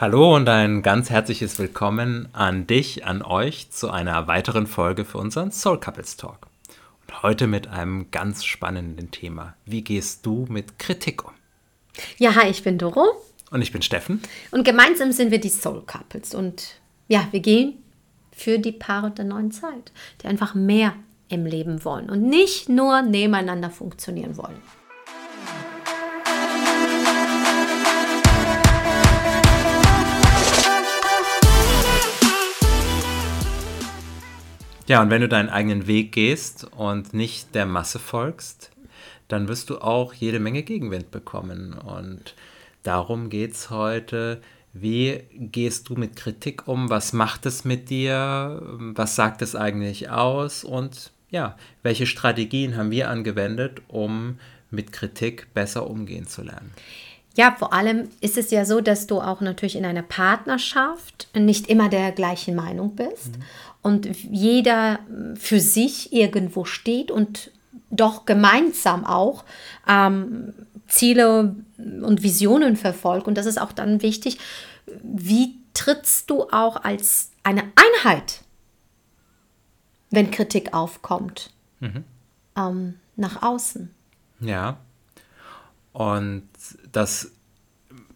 Hallo und ein ganz herzliches Willkommen an dich, an euch zu einer weiteren Folge für unseren Soul Couples Talk. Und heute mit einem ganz spannenden Thema. Wie gehst du mit Kritik um? Ja, hi, ich bin Doro. Und ich bin Steffen. Und gemeinsam sind wir die Soul Couples. Und ja, wir gehen für die Paare der neuen Zeit, die einfach mehr im Leben wollen und nicht nur nebeneinander funktionieren wollen. Ja, und wenn du deinen eigenen Weg gehst und nicht der Masse folgst, dann wirst du auch jede Menge Gegenwind bekommen. Und darum geht es heute. Wie gehst du mit Kritik um? Was macht es mit dir? Was sagt es eigentlich aus? Und ja, welche Strategien haben wir angewendet, um mit Kritik besser umgehen zu lernen? Ja, vor allem ist es ja so, dass du auch natürlich in einer Partnerschaft nicht immer der gleichen Meinung bist. Mhm und jeder für sich irgendwo steht und doch gemeinsam auch ähm, Ziele und Visionen verfolgt. Und das ist auch dann wichtig, wie trittst du auch als eine Einheit, wenn Kritik aufkommt, mhm. ähm, nach außen. Ja. Und das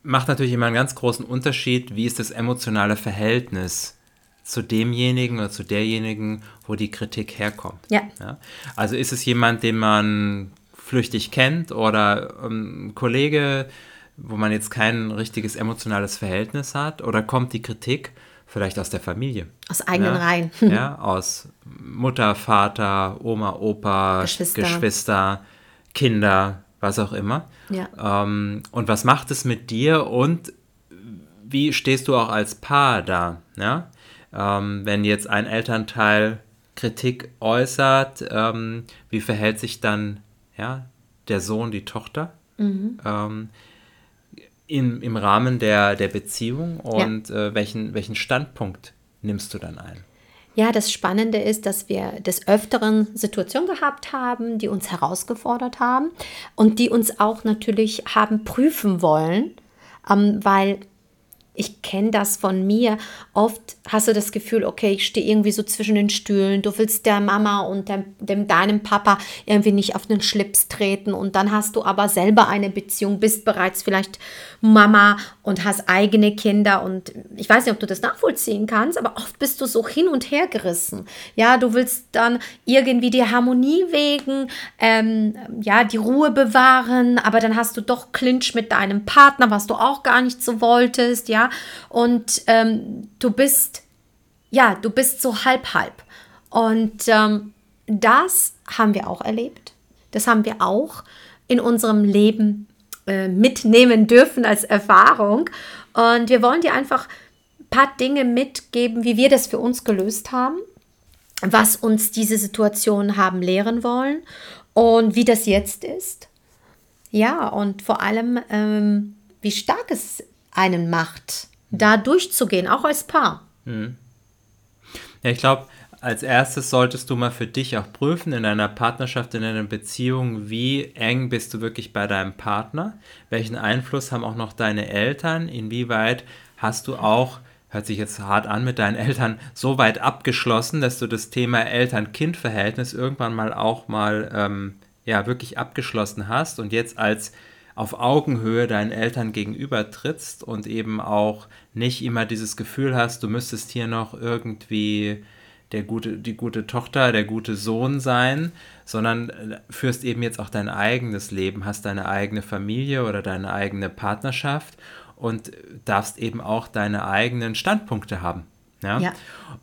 macht natürlich immer einen ganz großen Unterschied, wie ist das emotionale Verhältnis zu demjenigen oder zu derjenigen, wo die Kritik herkommt. Ja. ja? Also ist es jemand, den man flüchtig kennt oder ähm, ein Kollege, wo man jetzt kein richtiges emotionales Verhältnis hat oder kommt die Kritik vielleicht aus der Familie? Aus eigenen ja? Reihen. ja, aus Mutter, Vater, Oma, Opa, Geschwister, Geschwister Kinder, was auch immer. Ja. Ähm, und was macht es mit dir und wie stehst du auch als Paar da? Ja? Ähm, wenn jetzt ein Elternteil Kritik äußert, ähm, wie verhält sich dann ja, der Sohn, die Tochter mhm. ähm, in, im Rahmen der, der Beziehung und ja. äh, welchen, welchen Standpunkt nimmst du dann ein? Ja, das Spannende ist, dass wir des Öfteren Situationen gehabt haben, die uns herausgefordert haben und die uns auch natürlich haben prüfen wollen, ähm, weil ich kenne das von mir. Oft hast du das Gefühl, okay, ich stehe irgendwie so zwischen den Stühlen. Du willst der Mama und dem, dem, deinem Papa irgendwie nicht auf den Schlips treten. Und dann hast du aber selber eine Beziehung, bist bereits vielleicht Mama und hast eigene Kinder. Und ich weiß nicht, ob du das nachvollziehen kannst, aber oft bist du so hin und her gerissen. Ja, du willst dann irgendwie die Harmonie wegen, ähm, ja, die Ruhe bewahren, aber dann hast du doch Clinch mit deinem Partner, was du auch gar nicht so wolltest. Ja, und ähm, du bist, ja, du bist so halb halb. Und ähm, das haben wir auch erlebt. Das haben wir auch in unserem Leben äh, mitnehmen dürfen als Erfahrung. Und wir wollen dir einfach ein paar Dinge mitgeben, wie wir das für uns gelöst haben, was uns diese Situation haben lehren wollen und wie das jetzt ist. Ja, und vor allem, ähm, wie stark es einen macht, da durchzugehen, auch als Paar. Mhm. Ja, ich glaube, als erstes solltest du mal für dich auch prüfen in deiner Partnerschaft, in deiner Beziehung, wie eng bist du wirklich bei deinem Partner? Welchen Einfluss haben auch noch deine Eltern? Inwieweit hast du auch, hört sich jetzt hart an, mit deinen Eltern so weit abgeschlossen, dass du das Thema Eltern-Kind-Verhältnis irgendwann mal auch mal ähm, ja wirklich abgeschlossen hast und jetzt als auf Augenhöhe deinen Eltern gegenüber trittst und eben auch nicht immer dieses Gefühl hast, du müsstest hier noch irgendwie der gute, die gute Tochter, der gute Sohn sein, sondern äh, führst eben jetzt auch dein eigenes Leben, hast deine eigene Familie oder deine eigene Partnerschaft und darfst eben auch deine eigenen Standpunkte haben. Ja. ja.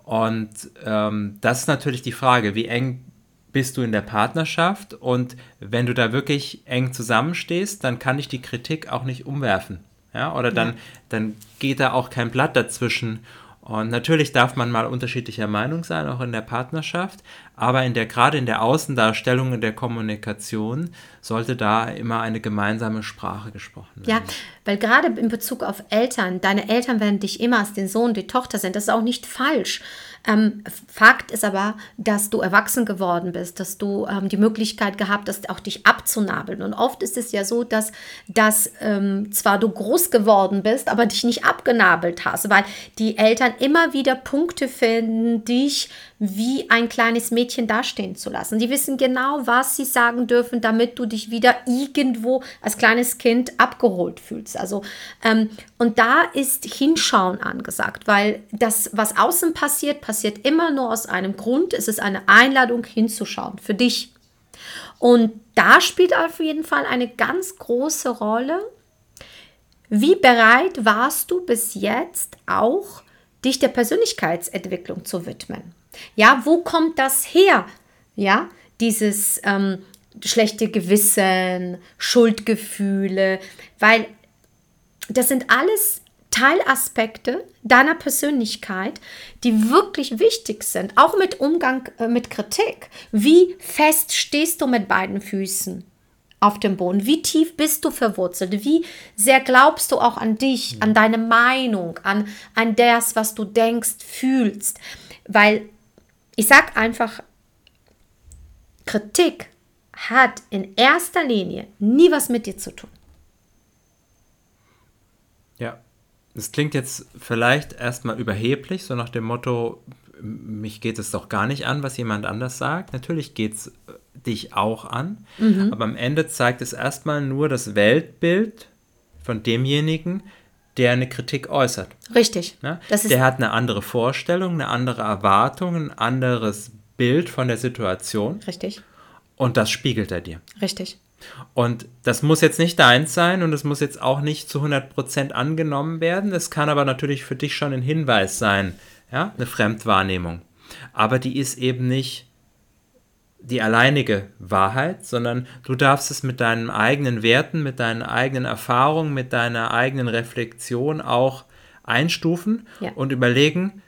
Und ähm, das ist natürlich die Frage, wie eng bist du in der Partnerschaft und wenn du da wirklich eng zusammenstehst, dann kann ich die Kritik auch nicht umwerfen. Ja, oder dann, ja. dann geht da auch kein Blatt dazwischen. Und natürlich darf man mal unterschiedlicher Meinung sein, auch in der Partnerschaft, aber in der, gerade in der Außendarstellung und der Kommunikation sollte da immer eine gemeinsame Sprache gesprochen werden. Ja, weil gerade in Bezug auf Eltern, deine Eltern werden dich immer als den Sohn, die Tochter sehen, das ist auch nicht falsch. Ähm, Fakt ist aber, dass du erwachsen geworden bist, dass du ähm, die Möglichkeit gehabt hast, auch dich abzunabeln. Und oft ist es ja so, dass, dass ähm, zwar du groß geworden bist, aber dich nicht abgenabelt hast, weil die Eltern immer wieder Punkte finden, dich wie ein kleines Mädchen dastehen zu lassen. Die wissen genau, was sie sagen dürfen, damit du dich wieder irgendwo als kleines Kind abgeholt fühlst. Also ähm, und da ist Hinschauen angesagt, weil das, was außen passiert, passiert immer nur aus einem Grund. Es ist eine Einladung hinzuschauen für dich. Und da spielt auf jeden Fall eine ganz große Rolle. Wie bereit warst du bis jetzt auch, dich der Persönlichkeitsentwicklung zu widmen? Ja, wo kommt das her? Ja, dieses ähm, schlechte Gewissen, Schuldgefühle, weil das sind alles Teilaspekte deiner Persönlichkeit, die wirklich wichtig sind, auch mit Umgang äh, mit Kritik. Wie fest stehst du mit beiden Füßen auf dem Boden? Wie tief bist du verwurzelt? Wie sehr glaubst du auch an dich, an deine Meinung, an, an das, was du denkst, fühlst? Weil ich sage einfach, Kritik hat in erster Linie nie was mit dir zu tun. Ja, das klingt jetzt vielleicht erstmal überheblich, so nach dem Motto, mich geht es doch gar nicht an, was jemand anders sagt. Natürlich geht es äh, dich auch an, mhm. aber am Ende zeigt es erstmal nur das Weltbild von demjenigen, der eine Kritik äußert. Richtig. Ja? der hat eine andere Vorstellung, eine andere Erwartung, ein anderes Bild von der Situation. Richtig. Und das spiegelt er dir. Richtig. Und das muss jetzt nicht deins sein und es muss jetzt auch nicht zu 100% angenommen werden. Es kann aber natürlich für dich schon ein Hinweis sein, ja, eine Fremdwahrnehmung. Aber die ist eben nicht die alleinige Wahrheit, sondern du darfst es mit deinen eigenen Werten, mit deinen eigenen Erfahrungen, mit deiner eigenen Reflexion auch einstufen ja. und überlegen,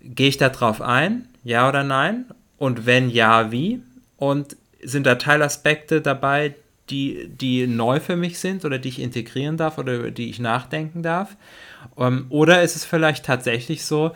gehe ich da drauf ein, ja oder nein? Und wenn ja, wie? Und sind da Teilaspekte dabei, die, die neu für mich sind oder die ich integrieren darf oder über die ich nachdenken darf? Ähm, oder ist es vielleicht tatsächlich so,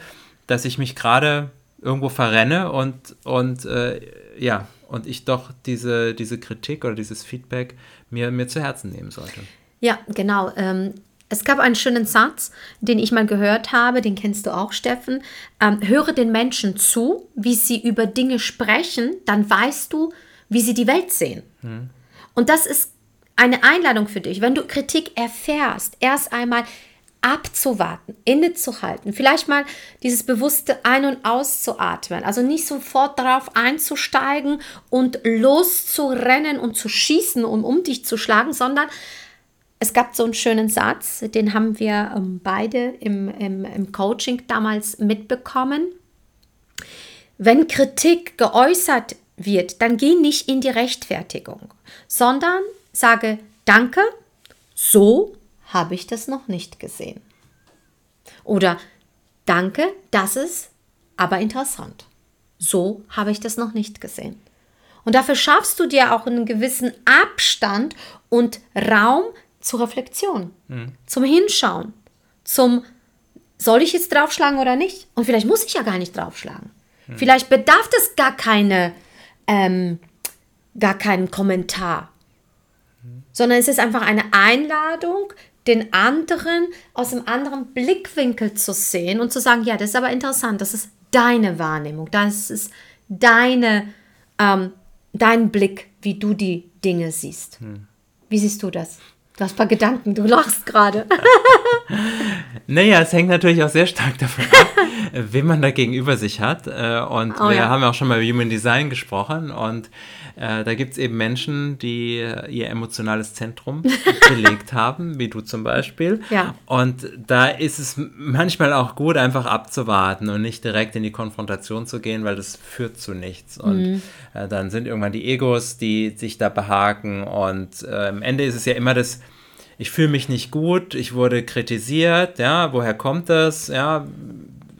dass ich mich gerade irgendwo verrenne und, und äh, ja, und ich doch diese, diese Kritik oder dieses Feedback mir, mir zu Herzen nehmen sollte. Ja, genau. Ähm, es gab einen schönen Satz, den ich mal gehört habe, den kennst du auch, Steffen. Ähm, höre den Menschen zu, wie sie über Dinge sprechen, dann weißt du, wie sie die Welt sehen. Hm. Und das ist eine Einladung für dich, wenn du Kritik erfährst, erst einmal abzuwarten, innezuhalten, vielleicht mal dieses bewusste Ein- und Auszuatmen, also nicht sofort darauf einzusteigen und loszurennen und zu schießen, um um dich zu schlagen, sondern es gab so einen schönen Satz, den haben wir ähm, beide im, im, im Coaching damals mitbekommen. Wenn Kritik geäußert wird, dann geh nicht in die Rechtfertigung, sondern sage Danke, so habe ich das noch nicht gesehen. Oder danke, das ist aber interessant. So habe ich das noch nicht gesehen. Und dafür schaffst du dir auch einen gewissen Abstand und Raum zur Reflexion, mhm. zum Hinschauen, zum soll ich jetzt draufschlagen oder nicht? Und vielleicht muss ich ja gar nicht draufschlagen. Mhm. Vielleicht bedarf das gar keine, ähm, gar keinen Kommentar, mhm. sondern es ist einfach eine Einladung, den anderen aus einem anderen Blickwinkel zu sehen und zu sagen, ja, das ist aber interessant, das ist deine Wahrnehmung, das ist deine, ähm, dein Blick, wie du die Dinge siehst. Hm. Wie siehst du das? Paar Gedanken, du lachst gerade. naja, es hängt natürlich auch sehr stark davon ab, wen man da gegenüber sich hat. Äh, und oh, wir ja. haben ja auch schon mal über Human Design gesprochen und äh, da gibt es eben Menschen, die ihr emotionales Zentrum belegt haben, wie du zum Beispiel. Ja. Und da ist es manchmal auch gut, einfach abzuwarten und nicht direkt in die Konfrontation zu gehen, weil das führt zu nichts. Und mhm. äh, dann sind irgendwann die Egos, die sich da behaken. Und äh, am Ende ist es ja immer das, ich fühle mich nicht gut, ich wurde kritisiert, ja, woher kommt das? Ja,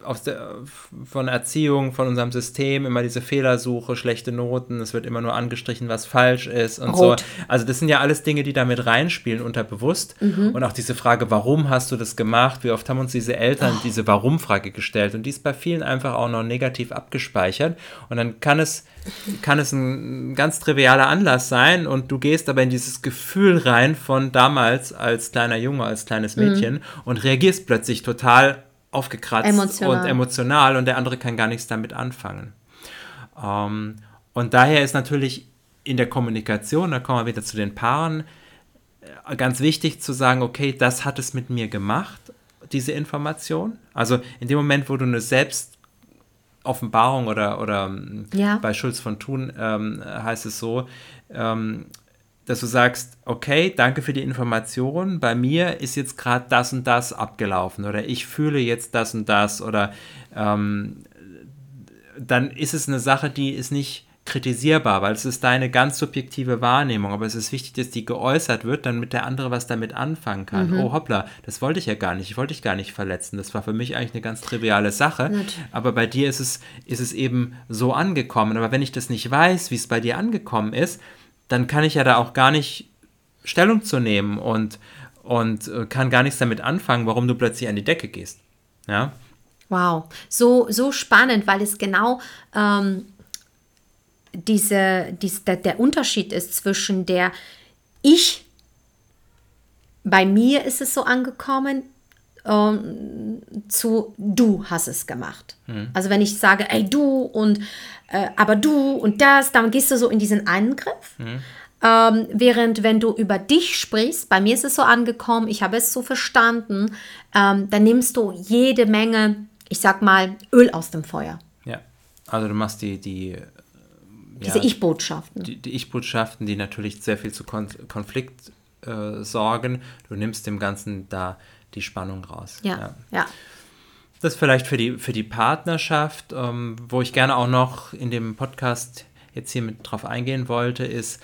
aus der, von Erziehung, von unserem System, immer diese Fehlersuche, schlechte Noten, es wird immer nur angestrichen, was falsch ist und Rot. so. Also das sind ja alles Dinge, die damit reinspielen, unterbewusst. Mhm. Und auch diese Frage, warum hast du das gemacht? Wie oft haben uns diese Eltern oh. diese Warum-Frage gestellt? Und die ist bei vielen einfach auch noch negativ abgespeichert. Und dann kann es, kann es ein ganz trivialer Anlass sein und du gehst aber in dieses Gefühl rein von damals als kleiner Junge, als kleines Mädchen mhm. und reagierst plötzlich total aufgekratzt emotional. und emotional und der andere kann gar nichts damit anfangen. Ähm, und daher ist natürlich in der Kommunikation, da kommen wir wieder zu den Paaren, äh, ganz wichtig zu sagen, okay, das hat es mit mir gemacht, diese Information. Also in dem Moment, wo du eine Selbstoffenbarung oder, oder ähm, ja. bei Schulz von Thun ähm, heißt es so, ähm, dass du sagst, okay, danke für die Information, bei mir ist jetzt gerade das und das abgelaufen oder ich fühle jetzt das und das oder ähm, dann ist es eine Sache, die ist nicht kritisierbar, weil es ist deine ganz subjektive Wahrnehmung, aber es ist wichtig, dass die geäußert wird, damit der andere was damit anfangen kann. Mhm. Oh hoppla, das wollte ich ja gar nicht, ich wollte dich gar nicht verletzen. Das war für mich eigentlich eine ganz triviale Sache, Natürlich. aber bei dir ist es, ist es eben so angekommen. Aber wenn ich das nicht weiß, wie es bei dir angekommen ist, dann kann ich ja da auch gar nicht Stellung zu nehmen und, und äh, kann gar nichts damit anfangen, warum du plötzlich an die Decke gehst. Ja. Wow, so, so spannend, weil es genau ähm, diese, dies, der, der Unterschied ist zwischen der Ich, bei mir ist es so angekommen, ähm, zu du hast es gemacht. Mhm. Also wenn ich sage, ey du und äh, aber du und das, dann gehst du so in diesen Angriff. Mhm. Ähm, während wenn du über dich sprichst, bei mir ist es so angekommen, ich habe es so verstanden, ähm, dann nimmst du jede Menge, ich sag mal, Öl aus dem Feuer. Ja, also du machst die, die diese ja, Ich-Botschaften. Die, die Ich-Botschaften, die natürlich sehr viel zu Kon Konflikt äh, sorgen. Du nimmst dem Ganzen da die Spannung raus. Ja, ja. ja. Das vielleicht für die, für die Partnerschaft, ähm, wo ich gerne auch noch in dem Podcast jetzt hier mit drauf eingehen wollte, ist,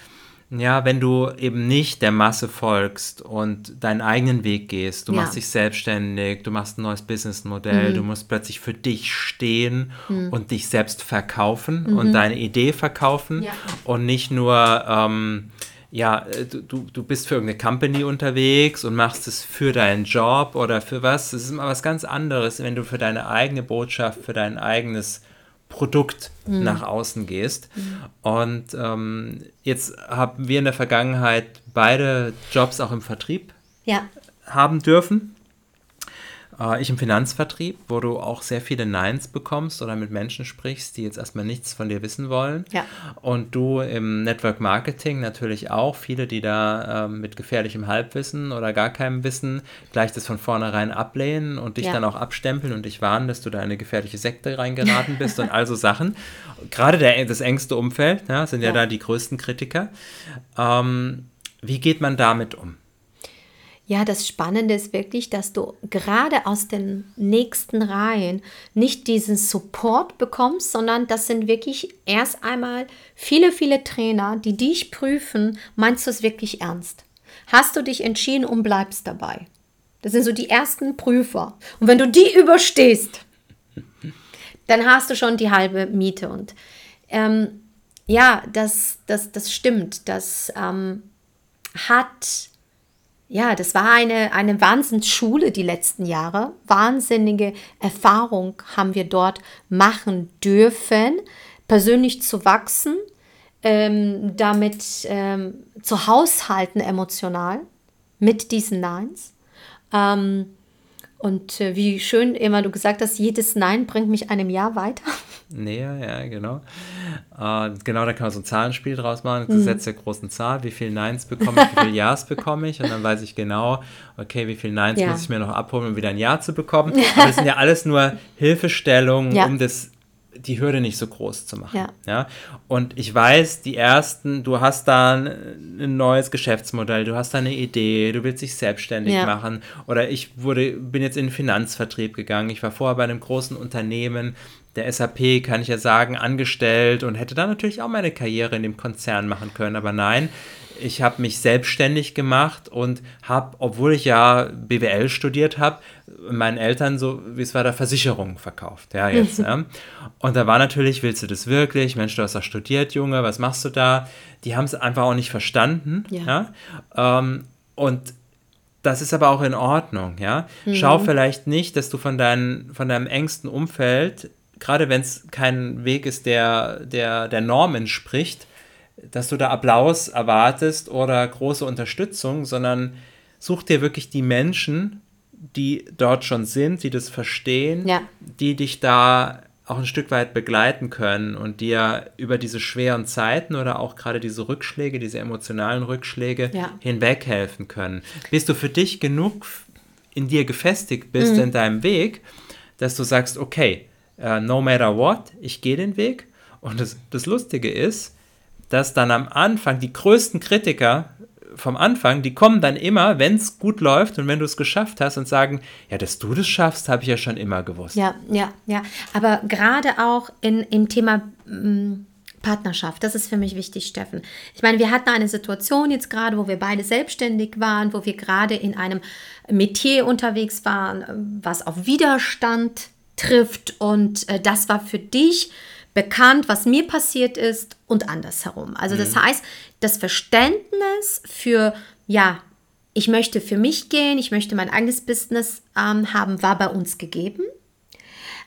ja, wenn du eben nicht der Masse folgst und deinen eigenen Weg gehst, du ja. machst dich selbstständig, du machst ein neues Businessmodell, mhm. du musst plötzlich für dich stehen mhm. und dich selbst verkaufen mhm. und deine Idee verkaufen ja. und nicht nur ähm, ja, äh, du, du bist für irgendeine Company unterwegs und machst es für deinen Job oder für was. Das ist immer was ganz anderes, wenn du für deine eigene Botschaft, für dein eigenes Produkt mhm. nach außen gehst. Mhm. Und ähm, jetzt haben wir in der Vergangenheit beide Jobs auch im Vertrieb ja. haben dürfen. Äh, ich im Finanzvertrieb, wo du auch sehr viele Neins bekommst oder mit Menschen sprichst, die jetzt erstmal nichts von dir wissen wollen. Ja. Und du im Network Marketing natürlich auch, viele, die da äh, mit gefährlichem Halbwissen oder gar keinem Wissen gleich das von vornherein ablehnen und dich ja. dann auch abstempeln und dich warnen, dass du da in eine gefährliche Sekte reingeraten bist und also Sachen. Gerade der, das engste Umfeld ja, sind ja, ja da die größten Kritiker. Ähm, wie geht man damit um? Ja, das Spannende ist wirklich, dass du gerade aus den nächsten Reihen nicht diesen Support bekommst, sondern das sind wirklich erst einmal viele, viele Trainer, die dich prüfen, meinst du es wirklich ernst? Hast du dich entschieden und bleibst dabei? Das sind so die ersten Prüfer. Und wenn du die überstehst, dann hast du schon die halbe Miete. Und ähm, ja, das, das, das stimmt. Das ähm, hat ja, das war eine, eine Wahnsinnsschule die letzten Jahre. Wahnsinnige Erfahrung haben wir dort machen dürfen, persönlich zu wachsen, ähm, damit ähm, zu haushalten emotional mit diesen Neins. Ähm, und äh, wie schön immer du gesagt hast, jedes Nein bringt mich einem Jahr weiter. Näher, ja, genau. Äh, genau, da kann man so ein Zahlenspiel draus machen. Das mhm. Setz der großen Zahl, wie viele Neins bekomme ich, wie viele Ja's bekomme ich. Und dann weiß ich genau, okay, wie viele Neins ja. muss ich mir noch abholen, um wieder ein Ja zu bekommen. Aber das sind ja alles nur Hilfestellungen, ja. um das die Hürde nicht so groß zu machen. Ja. ja. Und ich weiß, die ersten, du hast da ein, neues Geschäftsmodell, du hast da eine Idee, du willst dich selbstständig ja. machen. Oder ich wurde, bin jetzt in den Finanzvertrieb gegangen. Ich war vorher bei einem großen Unternehmen, der SAP, kann ich ja sagen, angestellt und hätte da natürlich auch meine Karriere in dem Konzern machen können. Aber nein, ich habe mich selbstständig gemacht und habe, obwohl ich ja BWL studiert habe, meinen Eltern so, wie es war, da Versicherungen verkauft, ja, jetzt. ja. Und da war natürlich, willst du das wirklich? Mensch, du hast doch studiert, Junge, was machst du da? Die haben es einfach auch nicht verstanden, ja. ja? Ähm, und das ist aber auch in Ordnung, ja. Mhm. Schau vielleicht nicht, dass du von, dein, von deinem engsten Umfeld, gerade wenn es kein Weg ist, der, der der Norm entspricht, dass du da Applaus erwartest oder große Unterstützung, sondern such dir wirklich die Menschen, die dort schon sind, die das verstehen, ja. die dich da auch ein Stück weit begleiten können und dir über diese schweren Zeiten oder auch gerade diese Rückschläge, diese emotionalen Rückschläge ja. hinweg helfen können. Bis du für dich genug in dir gefestigt bist mhm. in deinem Weg, dass du sagst, okay, uh, no matter what, ich gehe den Weg. Und das, das Lustige ist, dass dann am Anfang die größten Kritiker vom Anfang, die kommen dann immer, wenn es gut läuft und wenn du es geschafft hast und sagen, ja, dass du das schaffst, habe ich ja schon immer gewusst. Ja, ja, ja. Aber gerade auch in, im Thema mm, Partnerschaft, das ist für mich wichtig, Steffen. Ich meine, wir hatten eine Situation jetzt gerade, wo wir beide selbstständig waren, wo wir gerade in einem Metier unterwegs waren, was auf Widerstand trifft und äh, das war für dich bekannt, was mir passiert ist und andersherum. Also das mhm. heißt, das Verständnis für, ja, ich möchte für mich gehen, ich möchte mein eigenes Business ähm, haben, war bei uns gegeben.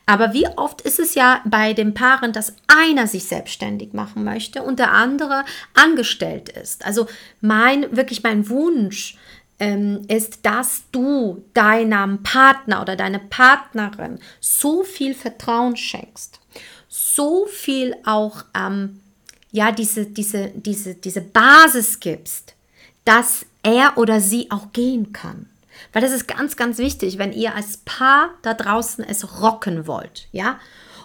Aber wie oft ist es ja bei den Paaren, dass einer sich selbstständig machen möchte und der andere angestellt ist? Also mein, wirklich mein Wunsch ähm, ist, dass du deinem Partner oder deiner Partnerin so viel Vertrauen schenkst so viel auch ähm, ja, diese, diese, diese, diese Basis gibst, dass er oder sie auch gehen kann. Weil das ist ganz, ganz wichtig, wenn ihr als Paar da draußen es rocken wollt, ja.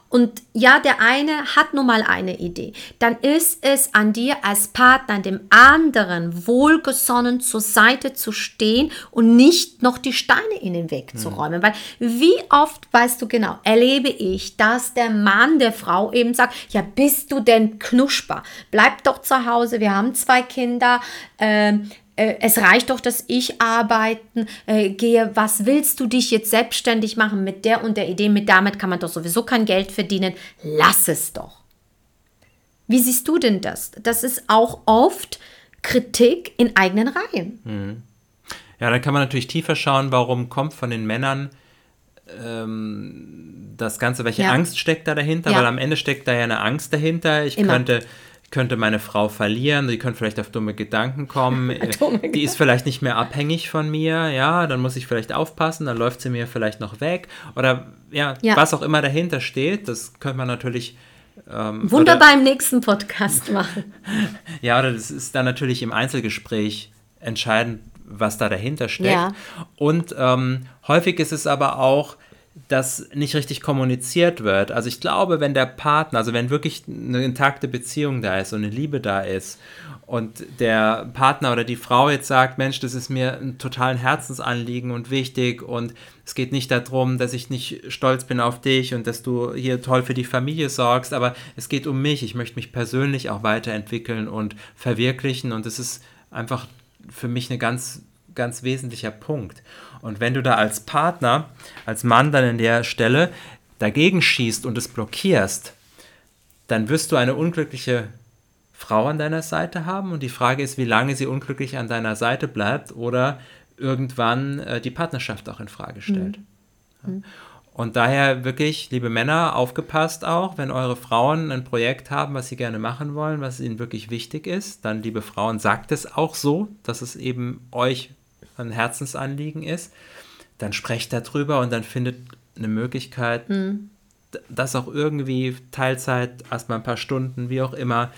Und ja, der eine hat nun mal eine Idee. Dann ist es an dir als Partner, dem anderen wohlgesonnen zur Seite zu stehen und nicht noch die Steine in den Weg zu hm. räumen. Weil wie oft, weißt du genau, erlebe ich, dass der Mann der Frau eben sagt, ja, bist du denn knuschbar? Bleib doch zu Hause, wir haben zwei Kinder. Ähm, äh, es reicht doch, dass ich arbeiten äh, gehe. Was willst du dich jetzt selbstständig machen mit der und der Idee? Mit damit kann man doch sowieso kein Geld verdienen. Lass es doch. Wie siehst du denn das? Das ist auch oft Kritik in eigenen Reihen. Mhm. Ja, dann kann man natürlich tiefer schauen, warum kommt von den Männern ähm, das Ganze, welche ja. Angst steckt da dahinter? Ja. Weil am Ende steckt da ja eine Angst dahinter. Ich Immer. könnte könnte meine Frau verlieren, die könnte vielleicht auf dumme Gedanken kommen, dumme die ist vielleicht nicht mehr abhängig von mir, ja, dann muss ich vielleicht aufpassen, dann läuft sie mir vielleicht noch weg oder ja, ja. was auch immer dahinter steht, das könnte man natürlich ähm, Wunderbar oder, im nächsten Podcast machen. ja, oder das ist dann natürlich im Einzelgespräch entscheidend, was da dahinter steckt. Ja. Und ähm, häufig ist es aber auch, das nicht richtig kommuniziert wird. Also ich glaube, wenn der Partner, also wenn wirklich eine intakte Beziehung da ist und eine Liebe da ist und der Partner oder die Frau jetzt sagt, Mensch, das ist mir ein totalen Herzensanliegen und wichtig und es geht nicht darum, dass ich nicht stolz bin auf dich und dass du hier toll für die Familie sorgst, aber es geht um mich. Ich möchte mich persönlich auch weiterentwickeln und verwirklichen und es ist einfach für mich ein ganz, ganz wesentlicher Punkt. Und wenn du da als Partner, als Mann dann in der Stelle dagegen schießt und es blockierst, dann wirst du eine unglückliche Frau an deiner Seite haben. Und die Frage ist, wie lange sie unglücklich an deiner Seite bleibt oder irgendwann äh, die Partnerschaft auch in Frage stellt. Mhm. Und daher wirklich, liebe Männer, aufgepasst auch, wenn eure Frauen ein Projekt haben, was sie gerne machen wollen, was ihnen wirklich wichtig ist, dann, liebe Frauen, sagt es auch so, dass es eben euch ein Herzensanliegen ist, dann sprecht darüber und dann findet eine Möglichkeit, mhm. das auch irgendwie Teilzeit, erstmal ein paar Stunden, wie auch immer,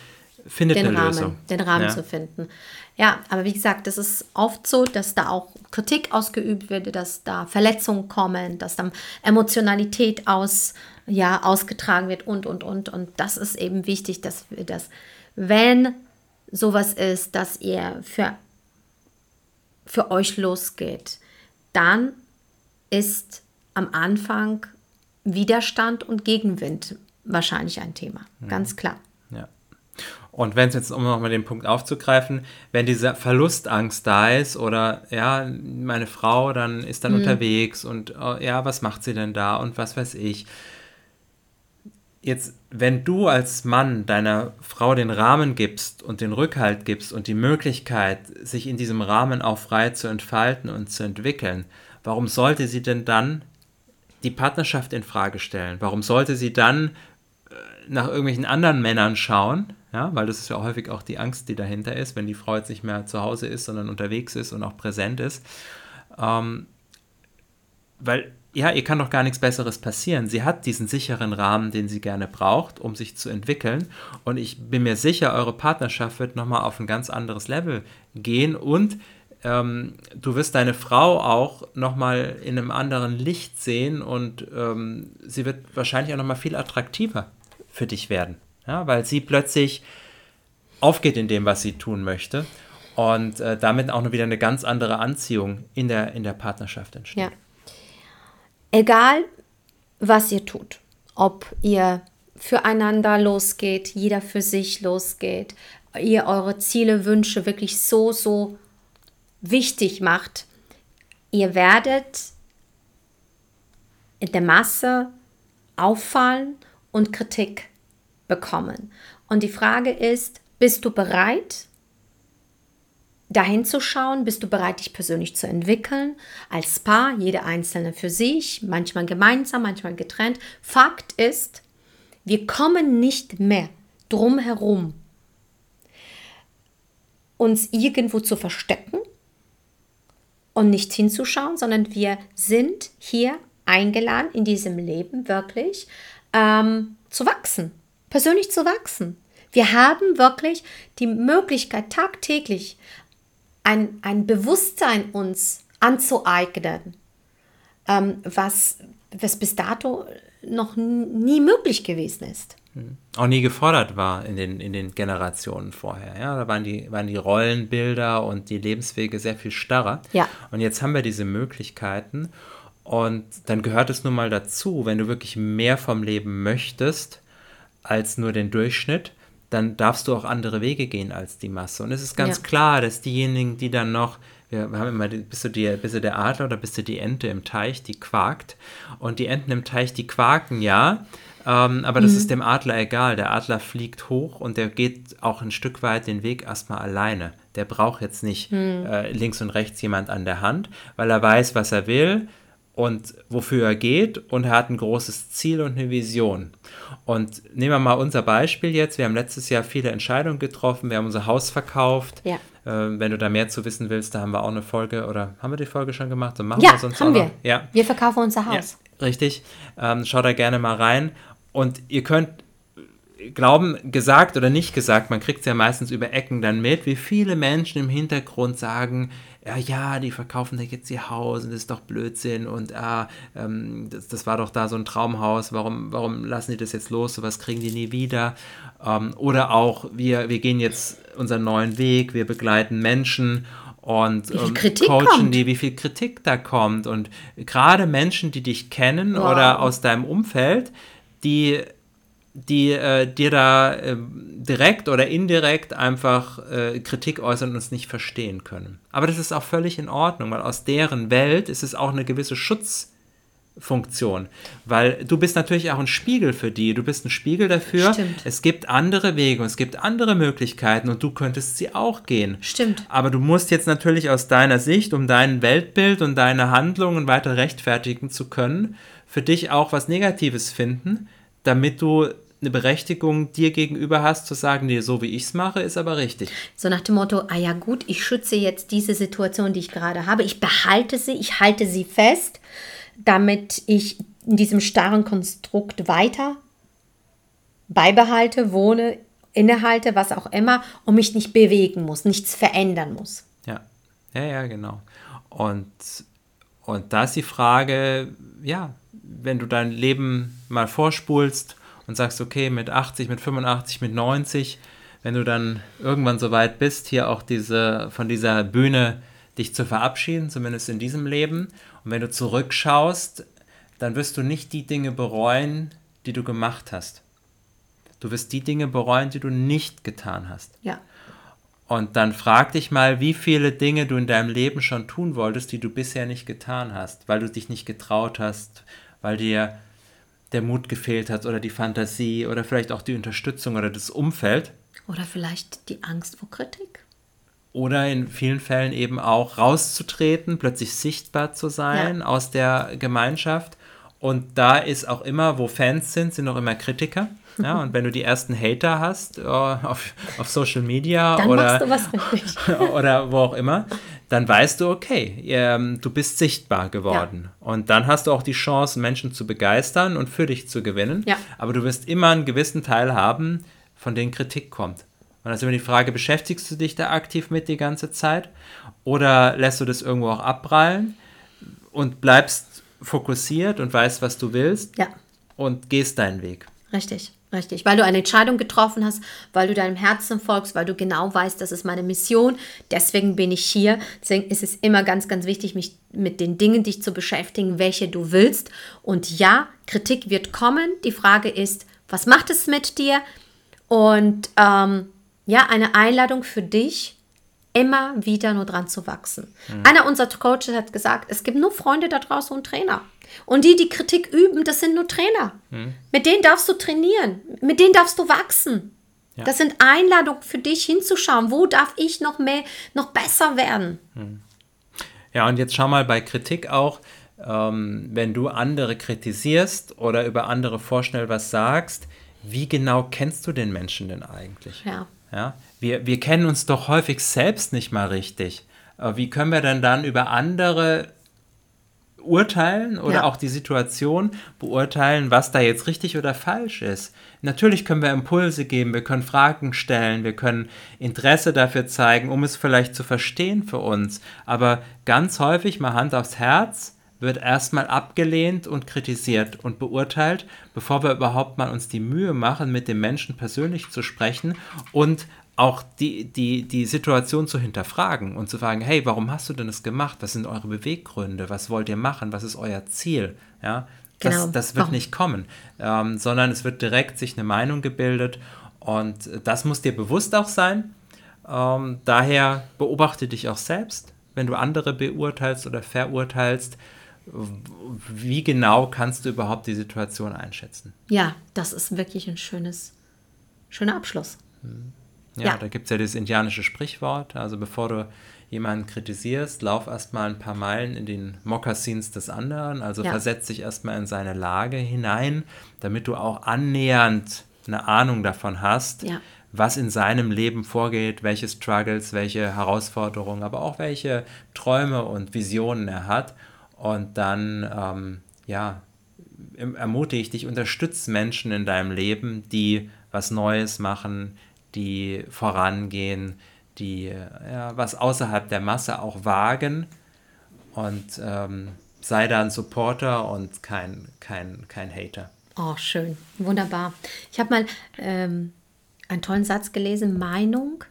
findet den eine Rahmen, Lösung. Den Rahmen ja. zu finden. Ja, aber wie gesagt, das ist oft so, dass da auch Kritik ausgeübt wird, dass da Verletzungen kommen, dass dann Emotionalität aus, ja, ausgetragen wird und, und, und. Und das ist eben wichtig, dass wir das, wenn sowas ist, dass ihr für für euch losgeht, dann ist am Anfang Widerstand und Gegenwind wahrscheinlich ein Thema. Mhm. Ganz klar. Ja. Und wenn es jetzt, um nochmal den Punkt aufzugreifen, wenn diese Verlustangst da ist oder ja, meine Frau dann ist dann mhm. unterwegs und oh, ja, was macht sie denn da und was weiß ich. Jetzt, wenn du als Mann deiner Frau den Rahmen gibst und den Rückhalt gibst und die Möglichkeit, sich in diesem Rahmen auch frei zu entfalten und zu entwickeln, warum sollte sie denn dann die Partnerschaft in Frage stellen? Warum sollte sie dann äh, nach irgendwelchen anderen Männern schauen, ja, weil das ist ja häufig auch die Angst, die dahinter ist, wenn die Frau jetzt nicht mehr zu Hause ist, sondern unterwegs ist und auch präsent ist. Ähm, weil, ja, ihr kann doch gar nichts Besseres passieren. Sie hat diesen sicheren Rahmen, den sie gerne braucht, um sich zu entwickeln. Und ich bin mir sicher, eure Partnerschaft wird nochmal auf ein ganz anderes Level gehen und ähm, du wirst deine Frau auch nochmal in einem anderen Licht sehen und ähm, sie wird wahrscheinlich auch nochmal viel attraktiver für dich werden ja, weil sie plötzlich aufgeht in dem, was sie tun möchte und äh, damit auch noch wieder eine ganz andere Anziehung in der, in der Partnerschaft entsteht. Ja. Egal, was ihr tut, ob ihr füreinander losgeht, jeder für sich losgeht, ihr eure Ziele, Wünsche wirklich so, so wichtig macht, ihr werdet in der Masse auffallen und Kritik bekommen. Und die Frage ist, bist du bereit, dahin zu schauen? Bist du bereit, dich persönlich zu entwickeln? Als Paar, jeder Einzelne für sich, manchmal gemeinsam, manchmal getrennt. Fakt ist, wir kommen nicht mehr drum herum, uns irgendwo zu verstecken und nicht hinzuschauen, sondern wir sind hier eingeladen, in diesem Leben wirklich ähm, zu wachsen, persönlich zu wachsen. Wir haben wirklich die Möglichkeit, tagtäglich ein, ein Bewusstsein uns anzueignen, ähm, was, was bis dato noch nie möglich gewesen ist. Hm. Auch nie gefordert war in den, in den Generationen vorher. Ja, da waren die, waren die Rollenbilder und die Lebenswege sehr viel starrer. Ja. Und jetzt haben wir diese Möglichkeiten. Und dann gehört es nun mal dazu, wenn du wirklich mehr vom Leben möchtest, als nur den Durchschnitt, dann darfst du auch andere Wege gehen als die Masse. Und es ist ganz ja. klar, dass diejenigen, die dann noch, wir haben immer, bist du, die, bist du der Adler oder bist du die Ente im Teich, die quakt. Und die Enten im Teich, die quaken ja, ähm, aber das mhm. ist dem Adler egal. Der Adler fliegt hoch und der geht auch ein Stück weit den Weg erstmal alleine. Der braucht jetzt nicht mhm. äh, links und rechts jemand an der Hand, weil er weiß, was er will und wofür er geht und er hat ein großes Ziel und eine Vision. Und nehmen wir mal unser Beispiel jetzt. Wir haben letztes Jahr viele Entscheidungen getroffen. Wir haben unser Haus verkauft. Ja. Äh, wenn du da mehr zu wissen willst, da haben wir auch eine Folge oder haben wir die Folge schon gemacht? Und machen ja, wir sonst haben wir. Ja, wir verkaufen unser Haus. Ja, richtig. Ähm, schau da gerne mal rein. Und ihr könnt glauben, gesagt oder nicht gesagt, man kriegt es ja meistens über Ecken dann mit, wie viele Menschen im Hintergrund sagen, ja, ja, die verkaufen da jetzt ihr Haus und das ist doch Blödsinn und ah, ähm, das, das war doch da so ein Traumhaus, warum, warum lassen die das jetzt los, sowas kriegen die nie wieder. Ähm, oder auch, wir, wir gehen jetzt unseren neuen Weg, wir begleiten Menschen und ähm, coachen kommt. die, wie viel Kritik da kommt. Und gerade Menschen, die dich kennen wow. oder aus deinem Umfeld, die die äh, dir da äh, direkt oder indirekt einfach äh, Kritik äußern und es nicht verstehen können. Aber das ist auch völlig in Ordnung, weil aus deren Welt ist es auch eine gewisse Schutzfunktion, weil du bist natürlich auch ein Spiegel für die, du bist ein Spiegel dafür. Stimmt. Es gibt andere Wege und es gibt andere Möglichkeiten und du könntest sie auch gehen. Stimmt. Aber du musst jetzt natürlich aus deiner Sicht, um dein Weltbild und deine Handlungen weiter rechtfertigen zu können, für dich auch was Negatives finden, damit du eine Berechtigung dir gegenüber hast, zu sagen, nee, so wie ich es mache, ist aber richtig. So nach dem Motto, ah ja gut, ich schütze jetzt diese Situation, die ich gerade habe, ich behalte sie, ich halte sie fest, damit ich in diesem starren Konstrukt weiter beibehalte, wohne, innehalte, was auch immer, und mich nicht bewegen muss, nichts verändern muss. Ja, ja, ja, genau. Und, und da ist die Frage, ja, wenn du dein Leben mal vorspulst und sagst, okay, mit 80, mit 85, mit 90, wenn du dann irgendwann so weit bist, hier auch diese, von dieser Bühne dich zu verabschieden, zumindest in diesem Leben. Und wenn du zurückschaust, dann wirst du nicht die Dinge bereuen, die du gemacht hast. Du wirst die Dinge bereuen, die du nicht getan hast. Ja. Und dann frag dich mal, wie viele Dinge du in deinem Leben schon tun wolltest, die du bisher nicht getan hast, weil du dich nicht getraut hast, weil dir der Mut gefehlt hat oder die Fantasie oder vielleicht auch die Unterstützung oder das Umfeld. Oder vielleicht die Angst vor Kritik. Oder in vielen Fällen eben auch rauszutreten, plötzlich sichtbar zu sein Ja. aus der Gemeinschaft. Und da ist auch immer, wo Fans sind, sind auch immer Kritiker. Ja, und wenn du die ersten Hater hast äh, auf, auf Social Media Dann oder, machst du was richtig. oder wo auch immer, dann weißt du, okay, ähm, du bist sichtbar geworden. Und dann hast du auch die Chance, Menschen zu begeistern und für dich zu gewinnen. Ja. Aber du wirst immer einen gewissen Teil haben, von dem Kritik kommt. Und dann ist immer die Frage, beschäftigst du dich da aktiv mit die ganze Zeit? Oder lässt du das irgendwo auch abprallen und bleibst fokussiert und weißt, was du willst Ja. und gehst deinen Weg? Richtig, richtig. Weil du eine Entscheidung getroffen hast, weil du deinem Herzen folgst, weil du genau weißt, das ist meine Mission. Deswegen bin ich hier. Deswegen ist es immer ganz, ganz wichtig, mich mit den Dingen dich zu beschäftigen, welche du willst. Und ja, Kritik wird kommen. Die Frage ist, was macht es mit dir? Und ähm, ja, eine Einladung für dich, immer wieder nur dran zu wachsen. Einer unserer Coaches hat gesagt, es gibt nur Freunde da draußen und Trainer. Und die, die Kritik üben, das sind nur Trainer. Mit denen darfst du trainieren, mit denen darfst du wachsen. Ja. Das sind Einladungen für dich hinzuschauen, wo darf ich noch mehr, noch besser werden. Ja, und jetzt schau mal bei Kritik auch, ähm, wenn du andere kritisierst oder über andere vorschnell was sagst, wie genau kennst du den Menschen denn eigentlich? Ja. Ja, wir, wir kennen uns doch häufig selbst nicht mal richtig. Äh, Wie können wir denn dann über andere urteilen oder Ja. auch die Situation beurteilen, was da jetzt richtig oder falsch ist? Natürlich können wir Impulse geben, wir können Fragen stellen, wir können Interesse dafür zeigen, um es vielleicht zu verstehen für uns. Aber ganz häufig, mal Hand aufs Herz, wird erstmal abgelehnt und kritisiert und beurteilt, bevor wir überhaupt mal uns die Mühe machen, mit dem Menschen persönlich zu sprechen und auch die, die, die Situation zu hinterfragen und zu fragen, hey, warum hast du denn das gemacht? Was sind eure Beweggründe? Was wollt ihr machen? Was ist euer Ziel? Ja, das, Genau. das wird Warum? nicht kommen, ähm, sondern es wird direkt sich eine Meinung gebildet und das muss dir bewusst auch sein. Ähm, daher beobachte dich auch selbst, wenn du andere beurteilst oder verurteilst, wie genau kannst du überhaupt die Situation einschätzen? Ja, das ist wirklich ein schönes, schöner Abschluss. Ja, Ja. da gibt es ja das indianische Sprichwort, also bevor du jemanden kritisierst, lauf erstmal ein paar Meilen in den Mokassins des anderen, also Ja. versetz dich erstmal in seine Lage hinein, damit du auch annähernd eine Ahnung davon hast, Ja. was in seinem Leben vorgeht, welche Struggles, welche Herausforderungen, aber auch welche Träume und Visionen er hat. Und dann, ähm, ja, ermutige ich dich, unterstütze Menschen in deinem Leben, die was Neues machen, die vorangehen, die äh, ja, was außerhalb der Masse auch wagen und ähm, sei da ein Supporter und kein, kein, kein Hater. Oh, schön. Wunderbar. Ich habe mal ähm, einen tollen Satz gelesen. Meinung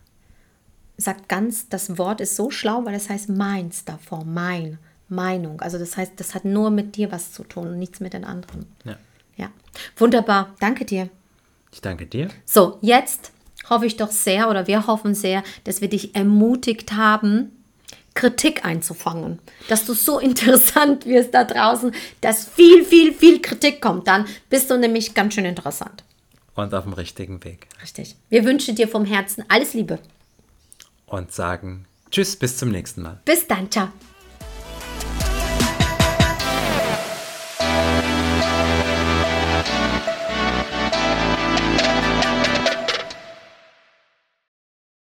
sagt ganz, das Wort ist so schlau, weil es heißt meins davor. Mein. Meinung. Also das heißt, das hat nur mit dir was zu tun und nichts mit den anderen. Ja. Ja. Wunderbar. Danke dir. Ich danke dir. So, jetzt hoffe ich doch sehr oder wir hoffen sehr, dass wir dich ermutigt haben, Kritik einzufangen. Dass du so interessant wirst da draußen, dass viel, viel, viel Kritik kommt. Dann bist du nämlich ganz schön interessant. Und auf dem richtigen Weg. Richtig. Wir wünschen dir vom Herzen alles Liebe. Und sagen Tschüss, bis zum nächsten Mal. Bis dann. Ciao.